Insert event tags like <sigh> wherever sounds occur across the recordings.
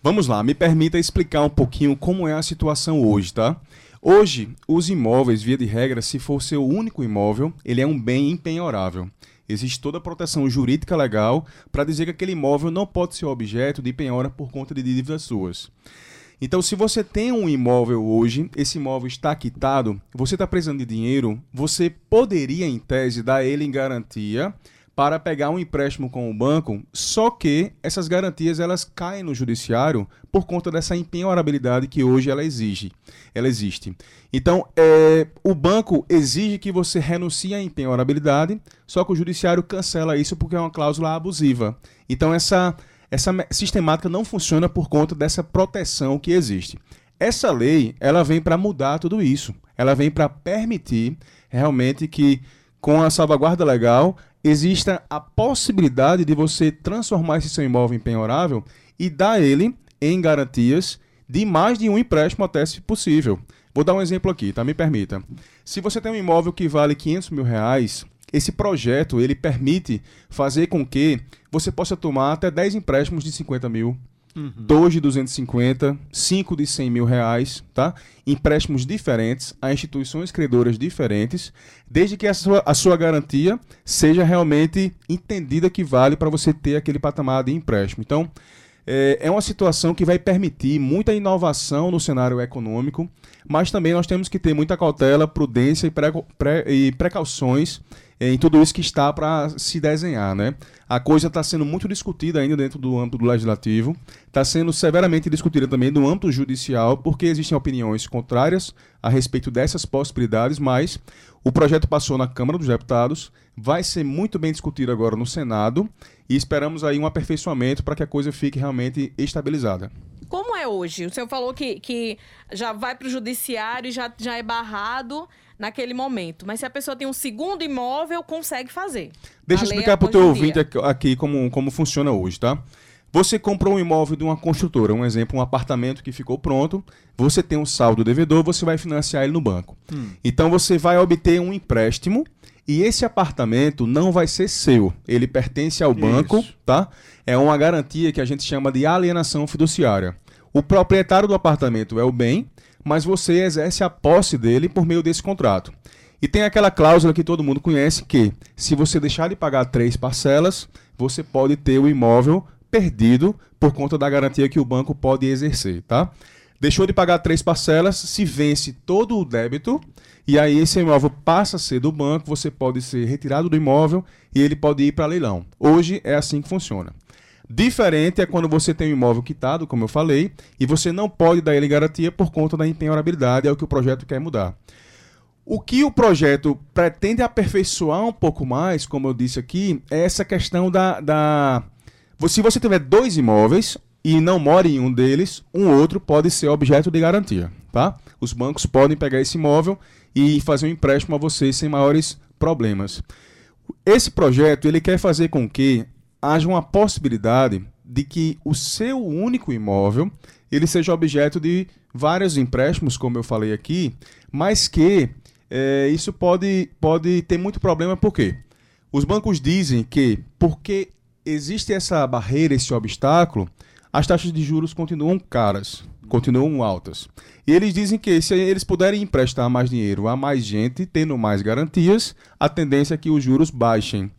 Vamos lá, me permita explicar um pouquinho como é a situação hoje, tá? Hoje, os imóveis, via de regra, se for seu único imóvel, ele é um bem empenhorável. Existe toda a proteção jurídica legal para dizer que aquele imóvel não pode ser objeto de penhora por conta de dívidas suas. Então, se você tem um imóvel hoje, esse imóvel está quitado, você está precisando de dinheiro, você poderia, em tese, dar ele em garantia para pegar um empréstimo com o banco, só que essas garantias elas caem no judiciário por conta dessa empenhorabilidade que hoje ela exige, ela existe. Então, é, o banco exige que você renuncie à empenhorabilidade, só que o judiciário cancela isso porque é uma cláusula abusiva. Então, essa, essa sistemática não funciona por conta dessa proteção que existe. Essa lei, ela vem para mudar tudo isso. Ela vem para permitir realmente que com a salvaguarda legal, exista a possibilidade de você transformar esse seu imóvel em penhorável e dar ele em garantias de mais de um empréstimo até se possível. Vou dar um exemplo aqui, tá? Me permita. Se você tem um imóvel que vale 500 mil reais, esse projeto ele permite fazer com que você possa tomar até 10 empréstimos de 50 mil, Uhum. Dois de 250, cinco de 100 mil reais, tá? Empréstimos diferentes a instituições credoras diferentes, desde que a sua, a sua garantia seja realmente entendida que vale para você ter aquele patamar de empréstimo. Então, é, é uma situação que vai permitir muita inovação no cenário econômico, mas também nós temos que ter muita cautela, prudência e, pre, e precauções em tudo isso que está para se desenhar. Né? A coisa está sendo muito discutida ainda dentro do âmbito do legislativo, está sendo severamente discutida também no âmbito judicial, porque existem opiniões contrárias a respeito dessas possibilidades, mas o projeto passou na Câmara dos Deputados, vai ser muito bem discutido agora no Senado e esperamos aí um aperfeiçoamento para que a coisa fique realmente estabilizada. Como é hoje? O senhor falou que, que já vai para o judiciário e já, já é barrado naquele momento. Mas se a pessoa tem um segundo imóvel, consegue fazer. Deixa eu explicar para o teu ouvinte aqui como, como funciona hoje, tá? Você comprou um imóvel de uma construtora, um exemplo, um apartamento que ficou pronto, você tem um saldo devedor, você vai financiar ele no banco. Hum. Então você vai obter um empréstimo e esse apartamento não vai ser seu, ele pertence ao Isso. banco, tá? É uma garantia que a gente chama de alienação fiduciária. O proprietário do apartamento é o bem mas você exerce a posse dele por meio desse contrato. E tem aquela cláusula que todo mundo conhece que, se você deixar de pagar três parcelas, você pode ter o imóvel perdido por conta da garantia que o banco pode exercer, tá? Deixou de pagar três parcelas, se vence todo o débito, e aí esse imóvel passa a ser do banco, você pode ser retirado do imóvel e ele pode ir para leilão. Hoje é assim que funciona. Diferente é quando você tem um imóvel quitado, como eu falei, e você não pode dar ele garantia por conta da empenhorabilidade, é o que o projeto quer mudar. O que o projeto pretende aperfeiçoar um pouco mais, como eu disse aqui, é essa questão da. da... Se você tiver dois imóveis e não mora em um deles, um outro pode ser objeto de garantia. Tá? Os bancos podem pegar esse imóvel e fazer um empréstimo a você sem maiores problemas. Esse projeto ele quer fazer com que haja uma possibilidade de que o seu único imóvel ele seja objeto de vários empréstimos, como eu falei aqui, mas que é, isso pode, pode ter muito problema, por quê? Os bancos dizem que, porque existe essa barreira, esse obstáculo, as taxas de juros continuam caras, continuam altas. E eles dizem que se eles puderem emprestar mais dinheiro a mais gente, tendo mais garantias, a tendência é que os juros baixem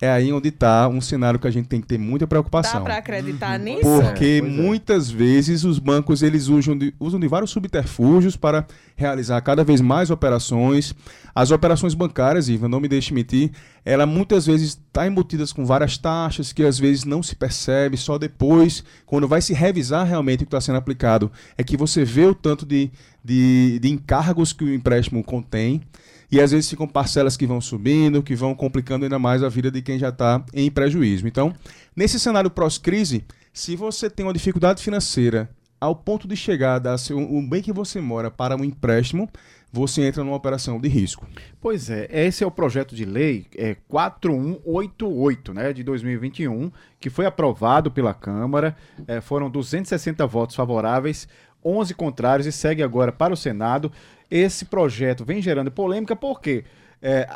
é aí onde está um cenário que a gente tem que ter muita preocupação. Dá para acreditar uhum. nisso? Porque é, muitas é. vezes os bancos eles usam de, usam de vários subterfúgios para realizar cada vez mais operações. As operações bancárias, Ivan, não me deixe mentir, ela muitas vezes está embutidas com várias taxas que às vezes não se percebe, só depois, quando vai se revisar realmente o que está sendo aplicado, é que você vê o tanto de, de, de encargos que o empréstimo contém e às vezes ficam parcelas que vão subindo, que vão complicando ainda mais a vida de quem já está em prejuízo. Então, nesse cenário pós-crise, se você tem uma dificuldade financeira ao ponto de chegar a dar o bem que você mora para um empréstimo, você entra numa operação de risco. Pois é, esse é o projeto de lei é, 4188 né, de 2021, que foi aprovado pela Câmara. É, foram 260 votos favoráveis, 11 contrários e segue agora para o Senado esse projeto vem gerando polêmica porque é,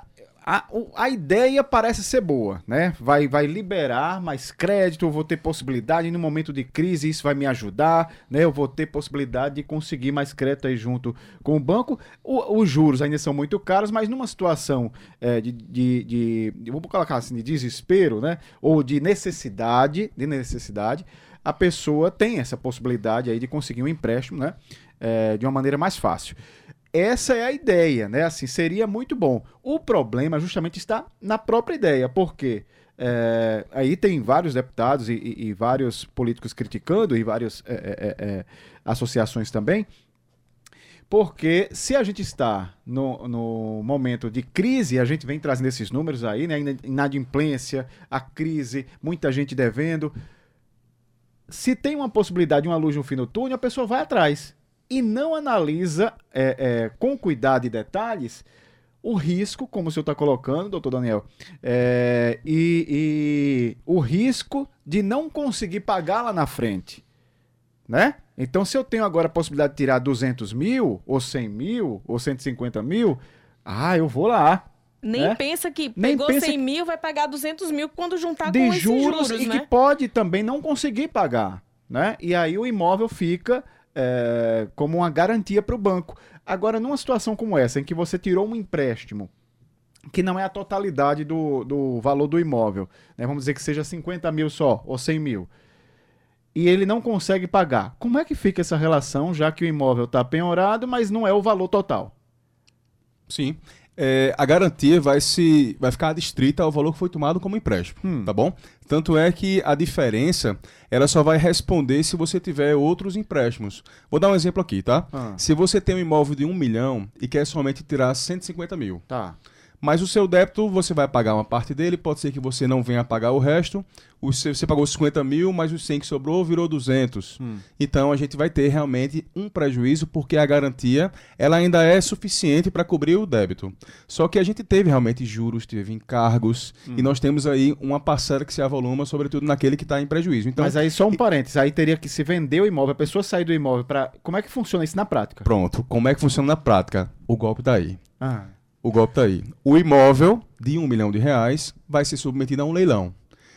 a, a ideia parece ser boa, né? Vai, vai liberar mais crédito, eu vou ter possibilidade, no momento de crise isso vai me ajudar, né? Eu vou ter possibilidade de conseguir mais crédito aí junto com o banco. O, os juros ainda são muito caros, mas numa situação é, de, de, de, vamos colocar assim, de desespero, né? Ou de necessidade, de necessidade, a pessoa tem essa possibilidade aí de conseguir um empréstimo, né? É, de uma maneira mais fácil. Essa é a ideia, né? Assim, seria muito bom. O problema justamente está na própria ideia, porque é, aí tem vários deputados e, e, e, vários políticos criticando e várias é, é, é, associações também, porque se a gente está no, no, momento de crise, a gente vem trazendo esses números aí, né? Inadimplência, a crise, muita gente devendo. Se tem uma possibilidade de uma luz no fim do túnel, a pessoa vai atrás e não analisa é, é, com cuidado e detalhes o risco, como o senhor está colocando, doutor Daniel, é, e, e, o risco de não conseguir pagar lá na frente, né? Então, se eu tenho agora a possibilidade de tirar 200 mil, ou 100 mil, ou 150 mil, ah, eu vou lá. Nem né? pensa que pegou pensa 100 mil, vai pagar 200 mil quando juntar de com juros, juros e né? que pode também não conseguir pagar, né? E aí o imóvel fica é, como uma garantia para o banco. Agora, numa situação como essa, em que você tirou um empréstimo que não é a totalidade do, do valor do imóvel, né? vamos dizer que seja 50 mil só, ou 100 mil, e ele não consegue pagar, como é que fica essa relação, já que o imóvel está penhorado, mas não é o valor total? Sim é, a garantia vai, se, vai ficar adstrita ao valor que foi tomado como empréstimo, hum. tá bom? Tanto é que a diferença, ela só vai responder se você tiver outros empréstimos. Vou dar um exemplo aqui, tá? Ah. Se você tem um imóvel de um milhão e quer somente tirar 150 mil. Tá. Mas o seu débito, você vai pagar uma parte dele, pode ser que você não venha pagar o resto. Você pagou 50 mil, mas os 100 que sobrou virou 200. Hum. Então a gente vai ter realmente um prejuízo, porque a garantia ela ainda é suficiente para cobrir o débito. Só que a gente teve realmente juros, teve encargos, hum. e nós temos aí uma parcela que se avoluma, sobretudo naquele que está em prejuízo. Então, mas aí só um parênteses, aí teria que se vender o imóvel, a pessoa sair do imóvel para. Como é que funciona isso na prática? Pronto, como é que funciona na prática? O golpe daí. Tá ah. O golpe tá aí. O imóvel de um milhão de reais vai ser submetido a um leilão.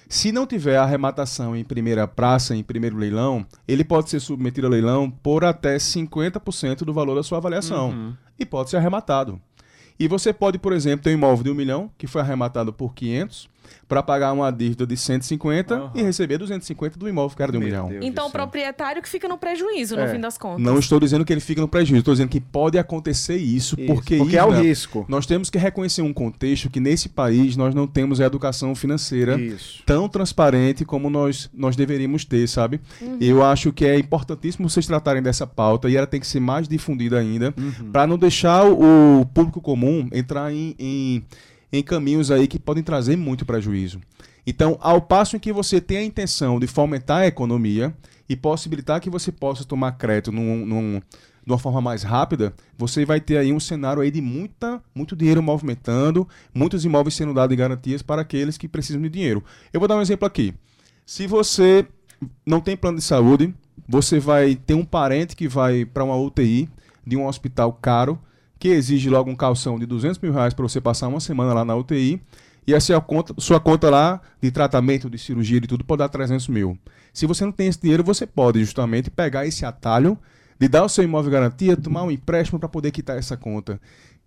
Se não tiver arrematação em primeira praça, em primeiro leilão, ele pode ser submetido a leilão por até 50% do valor da sua avaliação. Uhum. E pode ser arrematado. E você pode, por exemplo, ter um imóvel de um milhão que foi arrematado por 500 para pagar uma dívida de 150 uhum. e receber 250 do imóvel que era de um Meu milhão. Deus então o proprietário que fica no prejuízo, no é. fim das contas. Não estou dizendo que ele fica no prejuízo, estou dizendo que pode acontecer isso, isso porque, porque é o risco. Nós temos que reconhecer um contexto que nesse país nós não temos a educação financeira isso. tão transparente como nós, nós deveríamos ter, sabe? Uhum. Eu acho que é importantíssimo vocês tratarem dessa pauta e ela tem que ser mais difundida ainda uhum. para não deixar o público comum entrar em, em em caminhos aí que podem trazer muito prejuízo. Então, ao passo em que você tem a intenção de fomentar a economia e possibilitar que você possa tomar crédito num, num, de uma forma mais rápida, você vai ter aí um cenário aí de muita, muito dinheiro movimentando, muitos imóveis sendo dados em garantias para aqueles que precisam de dinheiro. Eu vou dar um exemplo aqui. Se você não tem plano de saúde, você vai ter um parente que vai para uma UTI de um hospital caro, que exige logo um calção de 200 mil reais para você passar uma semana lá na UTI, e a sua conta, sua conta lá de tratamento, de cirurgia e tudo pode dar 300 mil. Se você não tem esse dinheiro, você pode justamente pegar esse atalho de dar o seu imóvel garantia, tomar um empréstimo para poder quitar essa conta.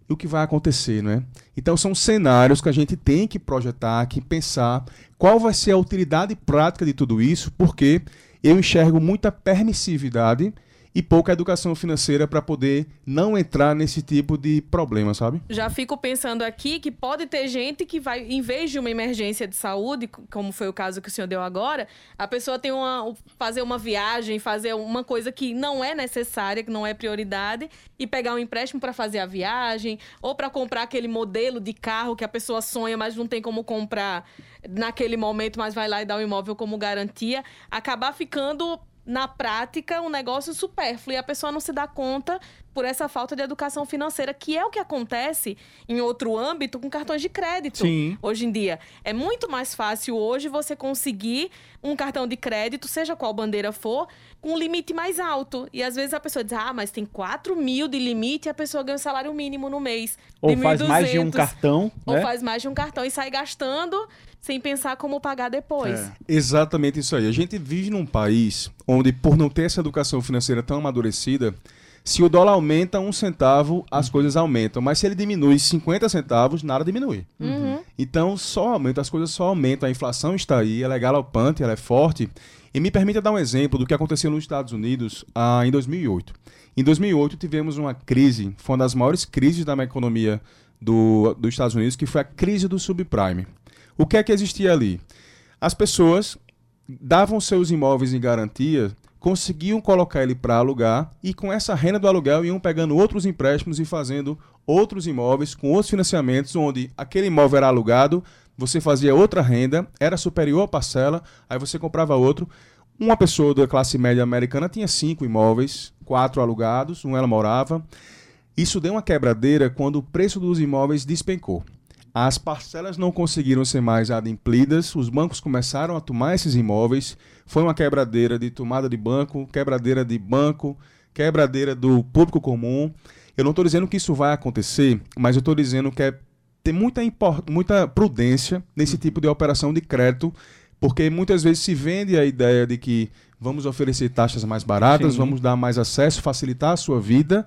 E o que vai acontecer, não é? Então são cenários que a gente tem que projetar, que pensar qual vai ser a utilidade prática de tudo isso, porque eu enxergo muita permissividade e pouca educação financeira para poder não entrar nesse tipo de problema, sabe? Já fico pensando aqui que pode ter gente que vai, em vez de uma emergência de saúde, como foi o caso que o senhor deu agora, a pessoa tem uma fazer uma viagem, fazer uma coisa que não é necessária, que não é prioridade, e pegar um empréstimo para fazer a viagem, ou para comprar aquele modelo de carro que a pessoa sonha, mas não tem como comprar naquele momento, mas vai lá e dá o imóvel como garantia, acabar ficando na prática um negócio supérfluo e a pessoa não se dá conta por essa falta de educação financeira, que é o que acontece em outro âmbito com cartões de crédito. Sim. Hoje em dia. É muito mais fácil hoje você conseguir um cartão de crédito, seja qual bandeira for, com um limite mais alto. E às vezes a pessoa diz, ah, mas tem 4 mil de limite e a pessoa ganha o salário mínimo no mês. Ou de faz mais de um 1.200. cartão, Ou né? faz mais de um cartão e sai gastando sem pensar como pagar depois. É. Exatamente isso aí. A gente vive num país onde, por não ter essa educação financeira tão amadurecida, se o dólar aumenta um centavo, as coisas aumentam. Mas se ele diminui 50 centavos, nada diminui. Uhum. Então só aumenta, as coisas só aumentam. A inflação está aí, ela é galopante, ela é forte. E me permita dar um exemplo do que aconteceu nos Estados Unidos ah, em 2008. Em 2008 tivemos uma crise, foi uma das maiores crises da economia do, dos Estados Unidos, que foi a crise do subprime. O que é que existia ali? As pessoas davam seus imóveis em garantia, conseguiam colocar ele para alugar e com essa renda do aluguel iam pegando outros empréstimos e fazendo outros imóveis com outros financiamentos, onde aquele imóvel era alugado, você fazia outra renda, era superior à parcela, aí você comprava outro. Uma pessoa da classe média americana tinha cinco imóveis, quatro alugados, um ela morava. Isso deu uma quebradeira quando o preço dos imóveis despencou. As parcelas não conseguiram ser mais adimplidas, os bancos começaram a tomar esses imóveis. Foi uma quebradeira de tomada de banco, quebradeira de banco, quebradeira do público comum. Eu não estou dizendo que isso vai acontecer, mas eu estou dizendo que é ter muita, muita prudência nesse tipo de operação de crédito, porque muitas vezes se vende a ideia de que vamos oferecer taxas mais baratas, Sim. vamos dar mais acesso, facilitar a sua vida,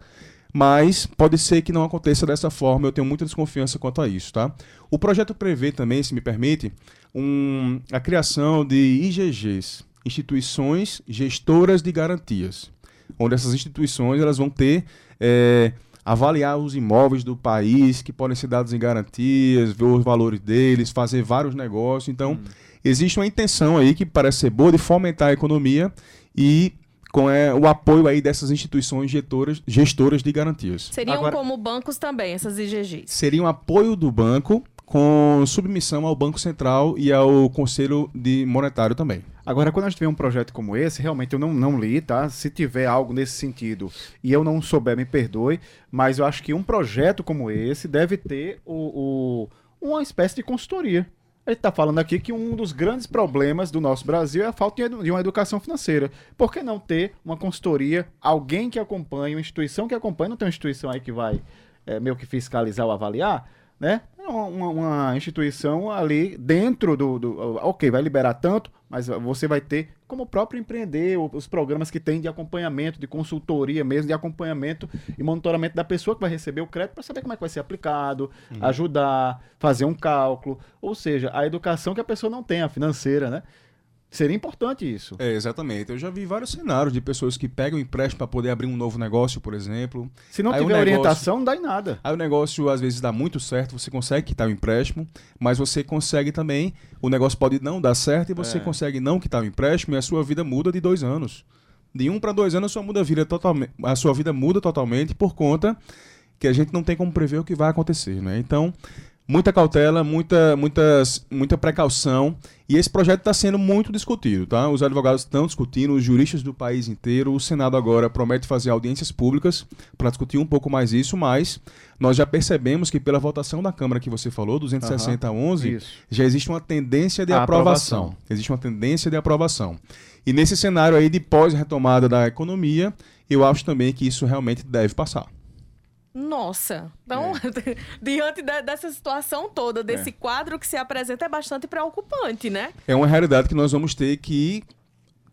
mas pode ser que não aconteça dessa forma. Eu tenho muita desconfiança quanto a isso, tá? O projeto prevê também, se me permite, um- a criação de IGGs, instituições gestoras de garantias, onde essas instituições elas vão ter eh, avaliar os imóveis do país que podem ser dados em garantias, ver os valores deles, fazer vários negócios. Então, existe uma intenção aí que parece ser boa de fomentar a economia e com é, o apoio aí dessas instituições gestoras, gestoras de garantias. Seriam Agora- como bancos também, essas IGGs. Seria um apoio do banco com submissão ao Banco Central e ao Conselho de Monetário também. Agora, quando a gente vê um projeto como esse, realmente eu não, não li, tá? Se tiver algo nesse sentido e eu não souber, me perdoe, mas eu acho que um projeto como esse deve ter o, o- uma espécie de consultoria. Ele está falando aqui que um dos grandes problemas do nosso Brasil é a falta de uma educação financeira. Por que não ter uma consultoria, alguém que acompanhe, uma instituição que acompanhe? Não tem uma instituição aí que vai é, meio que fiscalizar ou avaliar, né? Uma, uma- uma instituição ali dentro do, do- Ok, vai liberar tanto, mas você vai ter, como o próprio empreender, os programas que tem de acompanhamento, de consultoria mesmo, de acompanhamento e monitoramento da pessoa que vai receber o crédito para saber como é que vai ser aplicado, ajudar, fazer um cálculo. Ou seja, a educação que a pessoa não tem, a financeira, né? Seria importante isso. É, exatamente. Eu já vi vários cenários de pessoas que pegam empréstimo para poder abrir um novo negócio, por exemplo. Se não Aí tiver negócio- orientação, não dá em nada. Aí o negócio às vezes dá muito certo, você consegue quitar o empréstimo, mas você consegue também, o negócio pode não dar certo e você É. consegue não quitar o empréstimo e a sua vida muda de dois anos. De um para dois anos a sua, muda vida totalmente, a sua vida muda totalmente por conta que a gente não tem como prever o que vai acontecer, né? Então, muita cautela, muita, muitas, muita precaução. E esse projeto está sendo muito discutido, tá? Os advogados estão discutindo, os juristas do país inteiro. O Senado agora promete fazer audiências públicas para discutir um pouco mais isso, mas nós já percebemos que pela votação da Câmara que você falou, 260 a 11, Isso. já existe uma tendência de aprovação. aprovação. Existe uma tendência de aprovação. E nesse cenário aí de pós-retomada da economia, eu acho também que isso realmente deve passar. Nossa, então, <laughs> diante de- dessa situação toda, desse É. quadro que se apresenta, é bastante preocupante, né? é uma realidade que nós vamos ter que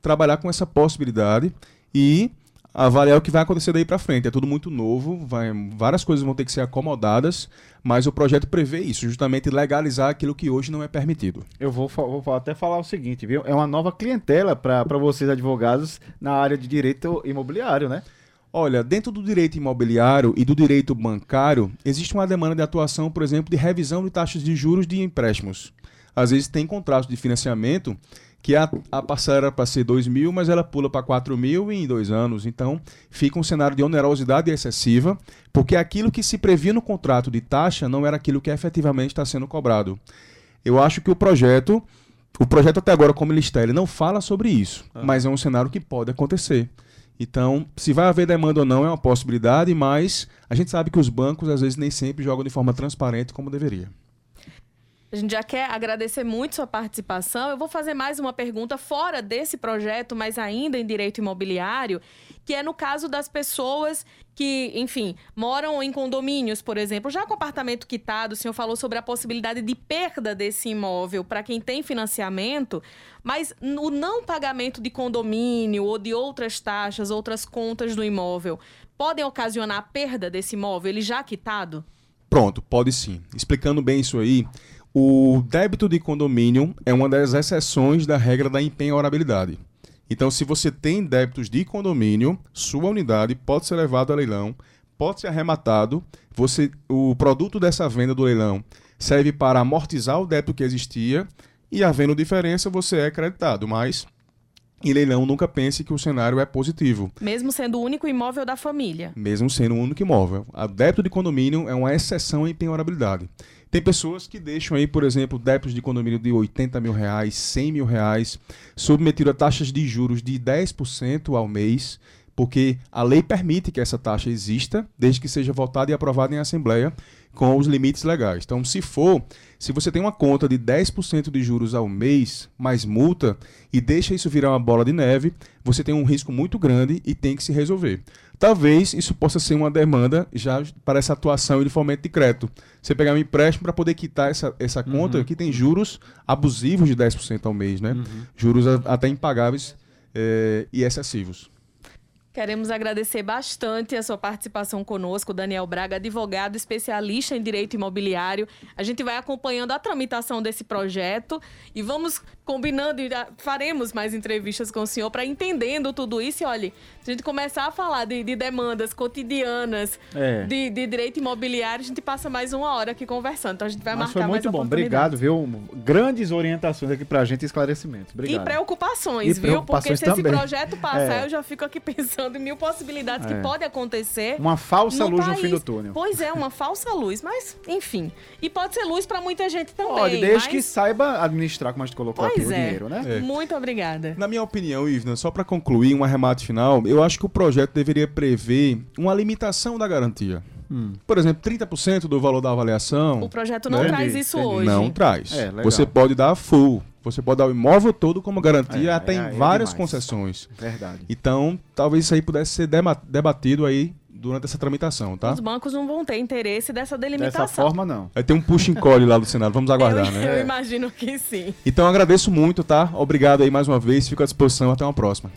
trabalhar com essa possibilidade e avaliar o que vai acontecer daí para frente. É tudo muito novo, vai- várias coisas vão ter que ser acomodadas, mas o projeto prevê isso, justamente legalizar aquilo que hoje não é permitido. Eu vou, vou até falar o seguinte, viu? É uma nova clientela para vocês advogados na área de direito imobiliário, né? Olha, dentro do direito imobiliário e do direito bancário, existe uma demanda de atuação, por exemplo, de revisão de taxas de juros de empréstimos. Às vezes tem contratos de financiamento que a, a parcela era para ser 2 mil, mas ela pula para 4 mil em dois anos. Então, fica um cenário de onerosidade excessiva, porque aquilo que se previa no contrato de taxa não era aquilo que efetivamente está sendo cobrado. Eu acho que o projeto, o projeto até agora como ele está, ele não fala sobre isso, mas é um cenário que pode acontecer. Então, se vai haver demanda ou não é uma possibilidade, mas a gente sabe que os bancos às vezes nem sempre jogam de forma transparente como deveria. A gente já quer agradecer muito sua participação. Eu vou fazer mais uma pergunta fora desse projeto, mas ainda em direito imobiliário, que é no caso das pessoas que, enfim, moram em condomínios, por exemplo, já com apartamento quitado, o senhor falou sobre a possibilidade de perda desse imóvel para quem tem financiamento, mas o não pagamento de condomínio ou de outras taxas, outras contas do imóvel, podem ocasionar a perda desse imóvel, ele já quitado? Pronto, pode sim. Explicando bem isso aí, o débito de condomínio é uma das exceções da regra da empenhorabilidade. Então, se você tem débitos de condomínio, sua unidade pode ser levada a leilão, pode ser arrematado. Você, o produto dessa venda do leilão serve para amortizar o débito que existia e, havendo diferença, você é creditado. Mas em leilão, nunca pense que o cenário é positivo. Mesmo sendo o único imóvel da família. Mesmo sendo o único imóvel. O débito de condomínio é uma exceção em penhorabilidade. Tem pessoas que deixam aí, por exemplo, débitos de condomínio de 80 mil reais, 100 mil reais, submetido a taxas de juros de 10% ao mês, porque a lei permite que essa taxa exista, desde que seja votada e aprovada em assembleia com os limites legais. Então, se for, se você tem uma conta de 10% de juros ao mês, mais multa, e deixa isso virar uma bola de neve, você tem um risco muito grande e tem que se resolver. Talvez isso possa ser uma demanda já para essa atuação de fomento de crédito. Você pegar um empréstimo para poder quitar essa, essa conta, uhum. que tem juros abusivos de 10% ao mês, né? Uhum. Juros até impagáveis é, e excessivos. Queremos agradecer bastante a sua participação conosco, Daniel Braga, advogado especialista em direito imobiliário. A gente vai acompanhando a tramitação desse projeto e vamos combinando e faremos mais entrevistas com o senhor para entendendo tudo isso. E olha, se a gente começar a falar de, de demandas cotidianas é. de, de, direito imobiliário, a gente passa mais uma hora aqui conversando. Então a gente vai Mas marcar foi muito bom. Obrigado, viu? Grandes orientações aqui para a gente e esclarecimentos. Obrigado. E preocupações, e viu? Porque se também. esse projeto passar, é. eu já fico aqui <laughs> pensando em mil possibilidades é. que podem acontecer. Uma falsa luz país. no fim do túnel. Pois é, uma falsa luz. Mas, enfim. E pode ser luz para muita gente também. Pode, desde mas... que saiba administrar, como a gente colocou pois aqui, é. o dinheiro, né? É. Muito obrigada. Na minha opinião, Ivna, só para concluir um arremate final, eu acho que o projeto deveria prever uma limitação da garantia. Hum. Por exemplo, 30% do valor da avaliação. O projeto não né? traz isso Entendi. hoje. Não traz. É, você pode dar full. Você pode dar o imóvel todo como garantia, é, até em é, é várias concessões. Verdade. Então, talvez isso aí pudesse ser debatido aí durante essa tramitação, tá? Os bancos não vão ter interesse dessa delimitação. Dessa forma, não. Vai ter um push and call lá do Senado, vamos aguardar, eu, né? Eu imagino que sim. Então agradeço muito, tá? Obrigado aí mais uma vez, fico à disposição, até uma próxima.